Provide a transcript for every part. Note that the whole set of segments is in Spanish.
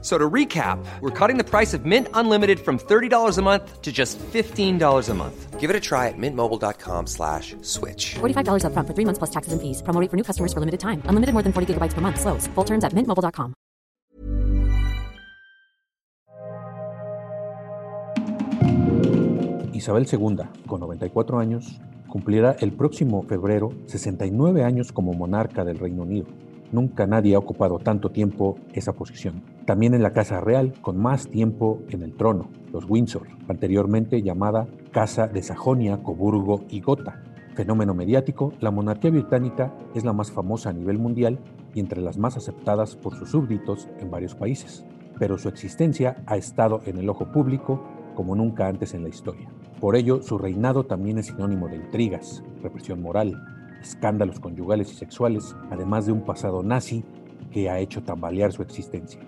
So to recap, we're cutting the price of Mint Unlimited from $30 a month to just $15 a month. Give it a try at mintmobile.com slash switch. $45 upfront for three months plus taxes and fees. Promo rate for new customers for limited time. Unlimited more than 40 gigabytes per month. Slows. Full terms at mintmobile.com. Isabel II, con 94 años, cumplirá el próximo febrero 69 años como monarca del Reino Unido. Nunca nadie ha ocupado tanto tiempo esa posición. También en la Casa Real, con más tiempo en el trono, los Windsor, anteriormente llamada Casa de Sajonia, Coburgo y Gotha. Fenómeno mediático, la monarquía británica es la más famosa a nivel mundial y entre las más aceptadas por sus súbditos en varios países. Pero su existencia ha estado en el ojo público como nunca antes en la historia. Por ello, su reinado también es sinónimo de intrigas, represión moral, escándalos conyugales y sexuales, además de un pasado nazi que ha hecho tambalear su existencia.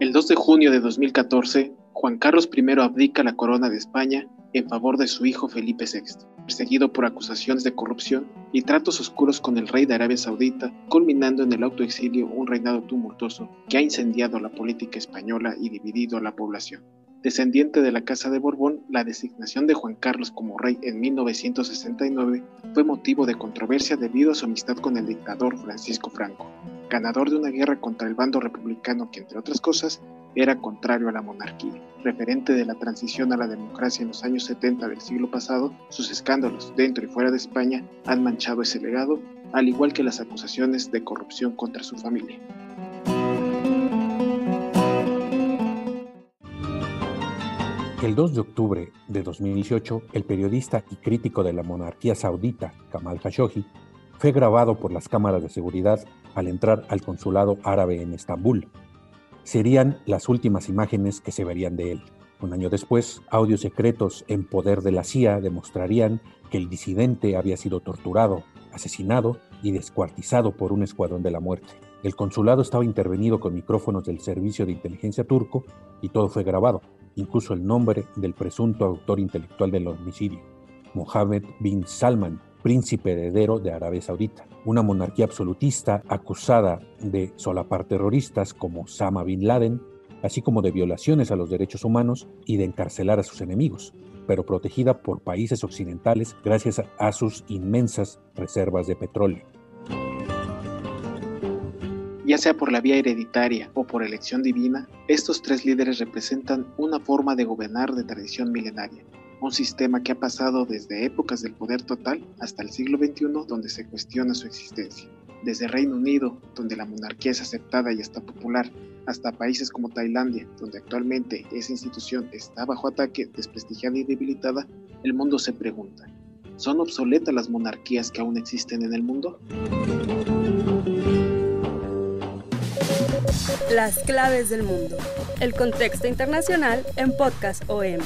El 2 de junio de 2014, Juan Carlos I abdica la corona de España en favor de su hijo Felipe VI, perseguido por acusaciones de corrupción y tratos oscuros con el rey de Arabia Saudita, culminando en el autoexilio un reinado tumultuoso que ha incendiado la política española y dividido a la población. Descendiente de la Casa de Borbón, la designación de Juan Carlos como rey en 1969 fue motivo de controversia debido a su amistad con el dictador Francisco Franco, ganador de una guerra contra el bando republicano que, entre otras cosas, era contrario a la monarquía. Referente de la transición a la democracia en los años 70 del siglo pasado, sus escándalos dentro y fuera de España han manchado ese legado, al igual que las acusaciones de corrupción contra su familia. El 2 de octubre de 2018, el periodista y crítico de la monarquía saudita, Kamal Khashoggi, fue grabado por las cámaras de seguridad al entrar al consulado árabe en Estambul. Serían las últimas imágenes que se verían de él. Un año después, audios secretos en poder de la CIA demostrarían que el disidente había sido torturado, asesinado y descuartizado por un escuadrón de la muerte. El consulado estaba intervenido con micrófonos del servicio de inteligencia turco y todo fue grabado incluso el nombre del presunto autor intelectual del homicidio, Mohammed bin Salman, príncipe heredero de Arabia Saudita, una monarquía absolutista acusada de solapar terroristas como Osama bin Laden, así como de violaciones a los derechos humanos y de encarcelar a sus enemigos, pero protegida por países occidentales gracias a sus inmensas reservas de petróleo ya sea por la vía hereditaria o por elección divina, estos tres líderes representan una forma de gobernar de tradición milenaria, un sistema que ha pasado desde épocas del poder total hasta el siglo XXI donde se cuestiona su existencia. Desde Reino Unido, donde la monarquía es aceptada y está popular, hasta países como Tailandia, donde actualmente esa institución está bajo ataque, desprestigiada y debilitada, el mundo se pregunta, ¿son obsoletas las monarquías que aún existen en el mundo? Las claves del mundo. El contexto internacional en Podcast OM.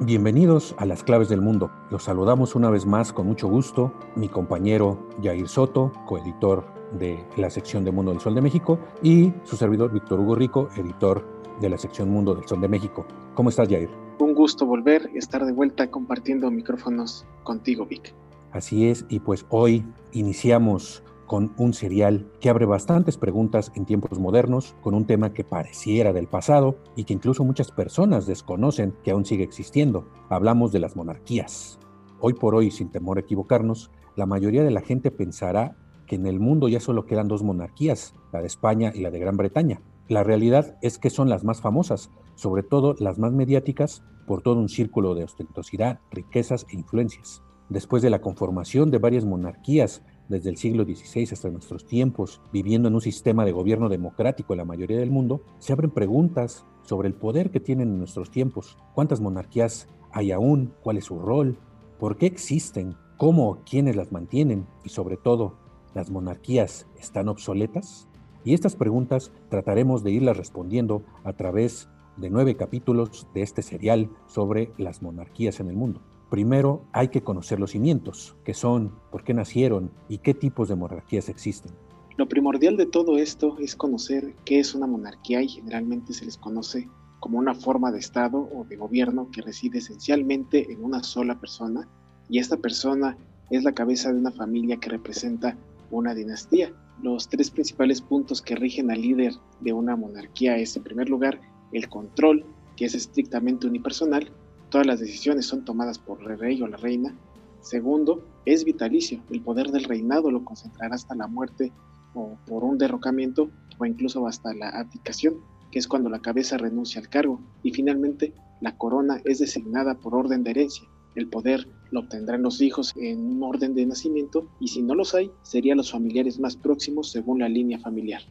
Bienvenidos a Las Claves del Mundo. Los saludamos una vez más con mucho gusto. Mi compañero Jair Soto, coeditor de la sección de Mundo del Sol de México, y su servidor Víctor Hugo Rico, editor de la sección Mundo del Sol de México. ¿Cómo estás, Jair? Un gusto volver y estar de vuelta compartiendo micrófonos contigo, Vic. Así es, y pues hoy iniciamos con un serial que abre bastantes preguntas en tiempos modernos, con un tema que pareciera del pasado y que incluso muchas personas desconocen que aún sigue existiendo. Hablamos de las monarquías. Hoy por hoy, sin temor a equivocarnos, la mayoría de la gente pensará que en el mundo ya solo quedan dos monarquías, la de España y la de Gran Bretaña. La realidad es que son las más famosas, sobre todo las más mediáticas, por todo un círculo de ostentosidad, riquezas e influencias. Después de la conformación de varias monarquías desde el siglo XVI hasta nuestros tiempos, viviendo en un sistema de gobierno democrático en la mayoría del mundo, se abren preguntas sobre el poder que tienen en nuestros tiempos. ¿Cuántas monarquías hay aún? ¿Cuál es su rol? ¿Por qué existen? ¿Cómo o quiénes las mantienen? Y sobre todo, ¿las monarquías están obsoletas? Y estas preguntas trataremos de irlas respondiendo a través de nueve capítulos de este serial sobre las monarquías en el mundo. Primero hay que conocer los cimientos, qué son, por qué nacieron y qué tipos de monarquías existen. Lo primordial de todo esto es conocer qué es una monarquía y generalmente se les conoce como una forma de Estado o de gobierno que reside esencialmente en una sola persona y esta persona es la cabeza de una familia que representa una dinastía. Los tres principales puntos que rigen al líder de una monarquía es, en primer lugar, el control, que es estrictamente unipersonal, todas las decisiones son tomadas por el rey o la reina. Segundo, es vitalicio, el poder del reinado lo concentrará hasta la muerte o por un derrocamiento o incluso hasta la abdicación, que es cuando la cabeza renuncia al cargo. Y finalmente, la corona es designada por orden de herencia. El poder lo obtendrán los hijos en un orden de nacimiento y si no los hay, serían los familiares más próximos según la línea familiar.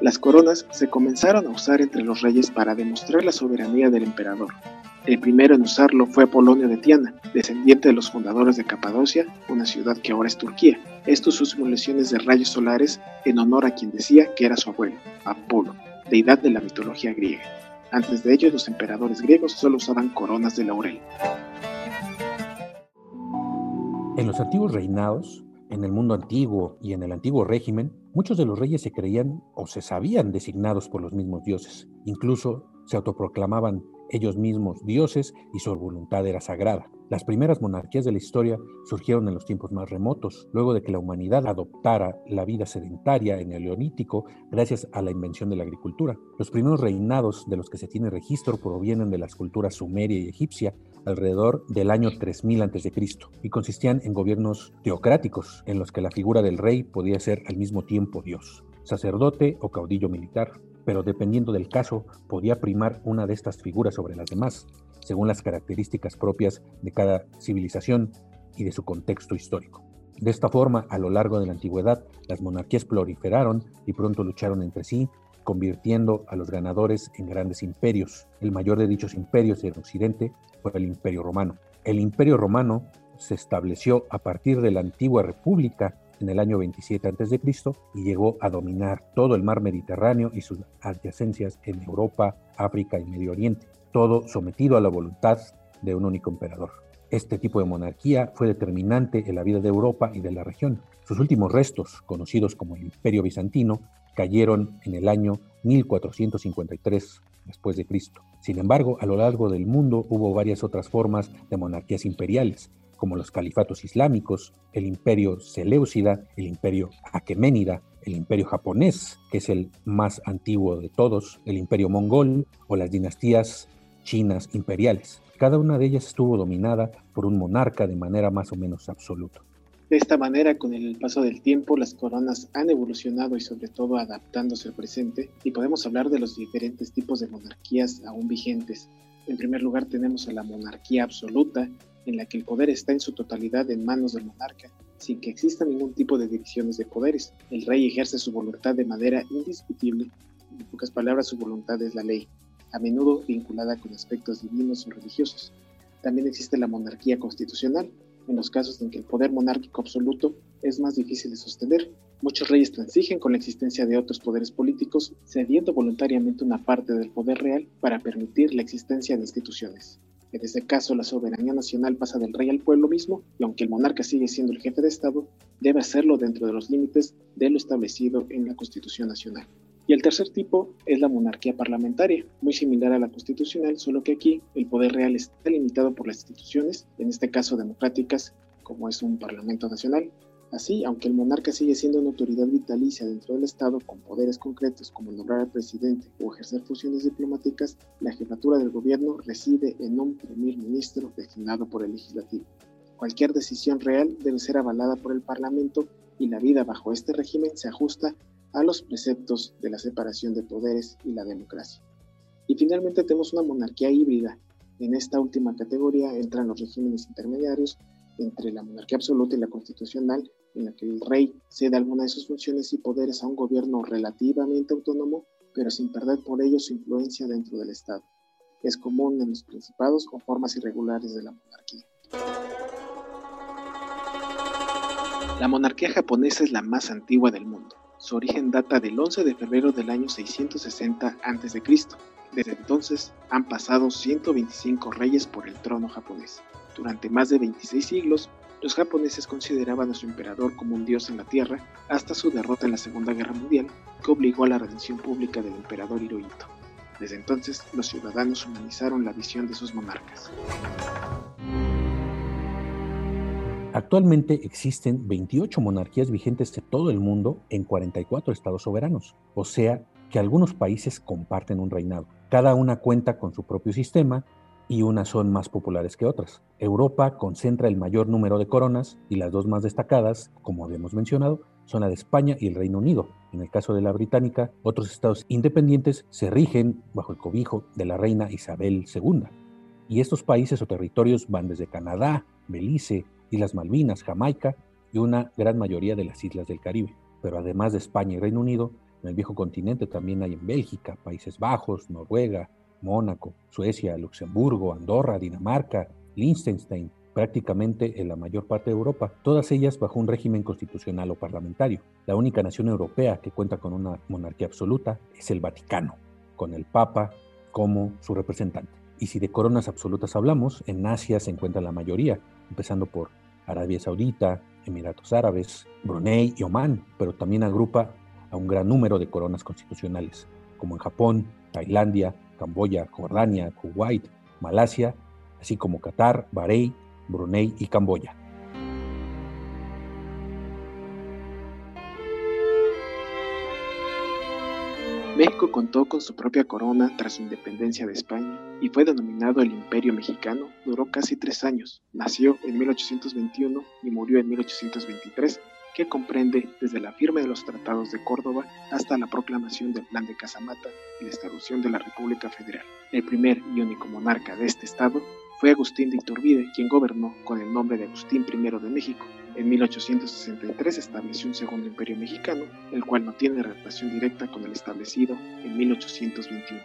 Las coronas se comenzaron a usar entre los reyes para demostrar la soberanía del emperador. El primero en usarlo fue Apolonio de Tiana, descendiente de los fundadores de Capadocia, una ciudad que ahora es Turquía. Estos sus simulaciones de rayos solares en honor a quien decía que era su abuelo, Apolo, deidad de la mitología griega. Antes de ello, los emperadores griegos solo usaban coronas de laurel. En los antiguos reinados, en el mundo antiguo y en el antiguo régimen, muchos de los reyes se creían o se sabían designados por los mismos dioses. Incluso se autoproclamaban ellos mismos dioses y su voluntad era sagrada. Las primeras monarquías de la historia surgieron en los tiempos más remotos, luego de que la humanidad adoptara la vida sedentaria en el Neolítico gracias a la invención de la agricultura. Los primeros reinados de los que se tiene registro provienen de las culturas sumeria y egipcia alrededor del año 3000 a.C. y consistían en gobiernos teocráticos en los que la figura del rey podía ser al mismo tiempo Dios, sacerdote o caudillo militar pero dependiendo del caso podía primar una de estas figuras sobre las demás, según las características propias de cada civilización y de su contexto histórico. De esta forma, a lo largo de la antigüedad, las monarquías proliferaron y pronto lucharon entre sí, convirtiendo a los ganadores en grandes imperios. El mayor de dichos imperios en Occidente fue el Imperio Romano. El Imperio Romano se estableció a partir de la antigua República en el año 27 a.C. y llegó a dominar todo el mar Mediterráneo y sus adyacencias en Europa, África y Medio Oriente, todo sometido a la voluntad de un único emperador. Este tipo de monarquía fue determinante en la vida de Europa y de la región. Sus últimos restos, conocidos como el Imperio Bizantino, cayeron en el año 1453 después de Cristo. Sin embargo, a lo largo del mundo hubo varias otras formas de monarquías imperiales, como los califatos islámicos, el imperio Seleucida, el imperio Aqueménida, el imperio japonés, que es el más antiguo de todos, el imperio mongol o las dinastías chinas imperiales. Cada una de ellas estuvo dominada por un monarca de manera más o menos absoluta. De esta manera, con el paso del tiempo, las coronas han evolucionado y sobre todo adaptándose al presente, y podemos hablar de los diferentes tipos de monarquías aún vigentes. En primer lugar tenemos a la monarquía absoluta, en la que el poder está en su totalidad en manos del monarca, sin que exista ningún tipo de divisiones de poderes. El rey ejerce su voluntad de manera indiscutible, en pocas palabras su voluntad es la ley, a menudo vinculada con aspectos divinos o religiosos. También existe la monarquía constitucional, en los casos en que el poder monárquico absoluto es más difícil de sostener. Muchos reyes transigen con la existencia de otros poderes políticos, cediendo voluntariamente una parte del poder real para permitir la existencia de instituciones. En este caso, la soberanía nacional pasa del rey al pueblo mismo, y aunque el monarca sigue siendo el jefe de Estado, debe hacerlo dentro de los límites de lo establecido en la Constitución Nacional. Y el tercer tipo es la monarquía parlamentaria, muy similar a la constitucional, solo que aquí el poder real está limitado por las instituciones, en este caso democráticas, como es un Parlamento Nacional, Así, aunque el monarca sigue siendo una autoridad vitalicia dentro del Estado con poderes concretos como nombrar al presidente o ejercer funciones diplomáticas, la jefatura del gobierno reside en un primer ministro designado por el legislativo. Cualquier decisión real debe ser avalada por el Parlamento y la vida bajo este régimen se ajusta a los preceptos de la separación de poderes y la democracia. Y finalmente tenemos una monarquía híbrida. En esta última categoría entran los regímenes intermediarios entre la monarquía absoluta y la constitucional, en la que el rey cede alguna de sus funciones y poderes a un gobierno relativamente autónomo, pero sin perder por ello su influencia dentro del Estado. Es común en los principados o formas irregulares de la monarquía. La monarquía japonesa es la más antigua del mundo. Su origen data del 11 de febrero del año 660 a.C. Desde entonces han pasado 125 reyes por el trono japonés. Durante más de 26 siglos, los japoneses consideraban a su emperador como un dios en la tierra hasta su derrota en la Segunda Guerra Mundial, que obligó a la rendición pública del emperador Hirohito. Desde entonces, los ciudadanos humanizaron la visión de sus monarcas. Actualmente existen 28 monarquías vigentes de todo el mundo en 44 estados soberanos, o sea que algunos países comparten un reinado. Cada una cuenta con su propio sistema y unas son más populares que otras. Europa concentra el mayor número de coronas y las dos más destacadas, como habíamos mencionado, son la de España y el Reino Unido. En el caso de la británica, otros estados independientes se rigen bajo el cobijo de la reina Isabel II. Y estos países o territorios van desde Canadá, Belice, Islas Malvinas, Jamaica y una gran mayoría de las islas del Caribe. Pero además de España y Reino Unido, en el viejo continente también hay en Bélgica, Países Bajos, Noruega, Mónaco, Suecia, Luxemburgo, Andorra, Dinamarca, Liechtenstein, prácticamente en la mayor parte de Europa, todas ellas bajo un régimen constitucional o parlamentario. La única nación europea que cuenta con una monarquía absoluta es el Vaticano, con el Papa como su representante. Y si de coronas absolutas hablamos, en Asia se encuentra la mayoría, empezando por Arabia Saudita, Emiratos Árabes, Brunei y Omán, pero también agrupa a un gran número de coronas constitucionales, como en Japón, Tailandia, Camboya, Jordania, Kuwait, Malasia, así como Qatar, Bahrein, Brunei y Camboya. México contó con su propia corona tras su independencia de España y fue denominado el Imperio Mexicano. Duró casi tres años. Nació en 1821 y murió en 1823, que comprende desde la firma de los tratados de Córdoba hasta la proclamación del Plan de Casamata y la establección de la República Federal. El primer y único monarca de este estado fue Agustín de Iturbide, quien gobernó con el nombre de Agustín I de México en 1863 estableció un segundo imperio mexicano, el cual no tiene relación directa con el establecido en 1821.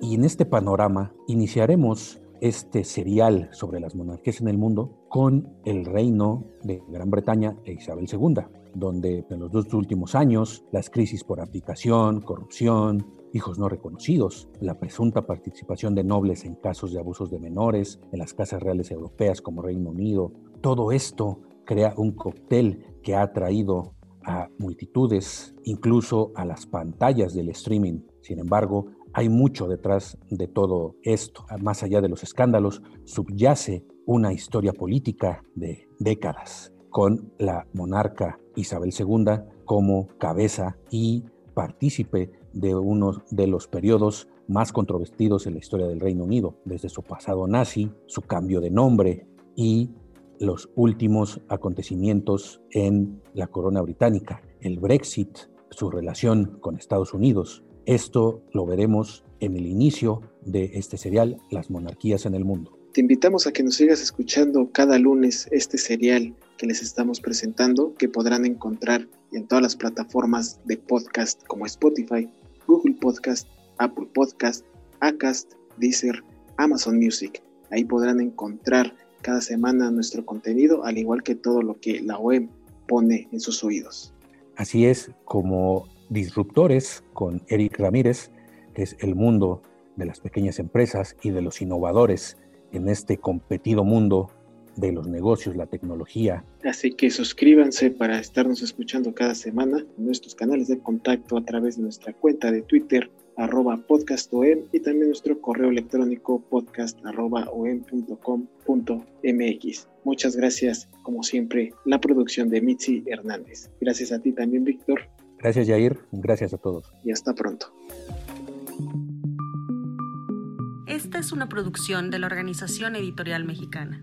Y en este panorama iniciaremos este serial sobre las monarquías en el mundo con el reino de Gran Bretaña e Isabel II, donde en los dos últimos años las crisis por abdicación, corrupción, hijos no reconocidos, la presunta participación de nobles en casos de abusos de menores, en las casas reales europeas como Reino Unido. Todo esto crea un cóctel que ha traído a multitudes, incluso a las pantallas del streaming. Sin embargo, hay mucho detrás de todo esto. Más allá de los escándalos, subyace una historia política de décadas, con la monarca Isabel II como cabeza y partícipe de uno de los periodos más controvertidos en la historia del Reino Unido, desde su pasado nazi, su cambio de nombre y los últimos acontecimientos en la corona británica, el Brexit, su relación con Estados Unidos. Esto lo veremos en el inicio de este serial, Las monarquías en el mundo. Te invitamos a que nos sigas escuchando cada lunes este serial que les estamos presentando, que podrán encontrar en todas las plataformas de podcast como Spotify, Google Podcast, Apple Podcast, Acast, Deezer, Amazon Music. Ahí podrán encontrar cada semana nuestro contenido, al igual que todo lo que la OEM pone en sus oídos. Así es, como disruptores con Eric Ramírez, que es el mundo de las pequeñas empresas y de los innovadores en este competido mundo de los negocios, la tecnología. Así que suscríbanse para estarnos escuchando cada semana en nuestros canales de contacto a través de nuestra cuenta de Twitter arroba podcastom y también nuestro correo electrónico podcast arroba mx. Muchas gracias, como siempre, la producción de Mitzi Hernández. Gracias a ti también, Víctor. Gracias, Jair. Gracias a todos. Y hasta pronto. Esta es una producción de la Organización Editorial Mexicana.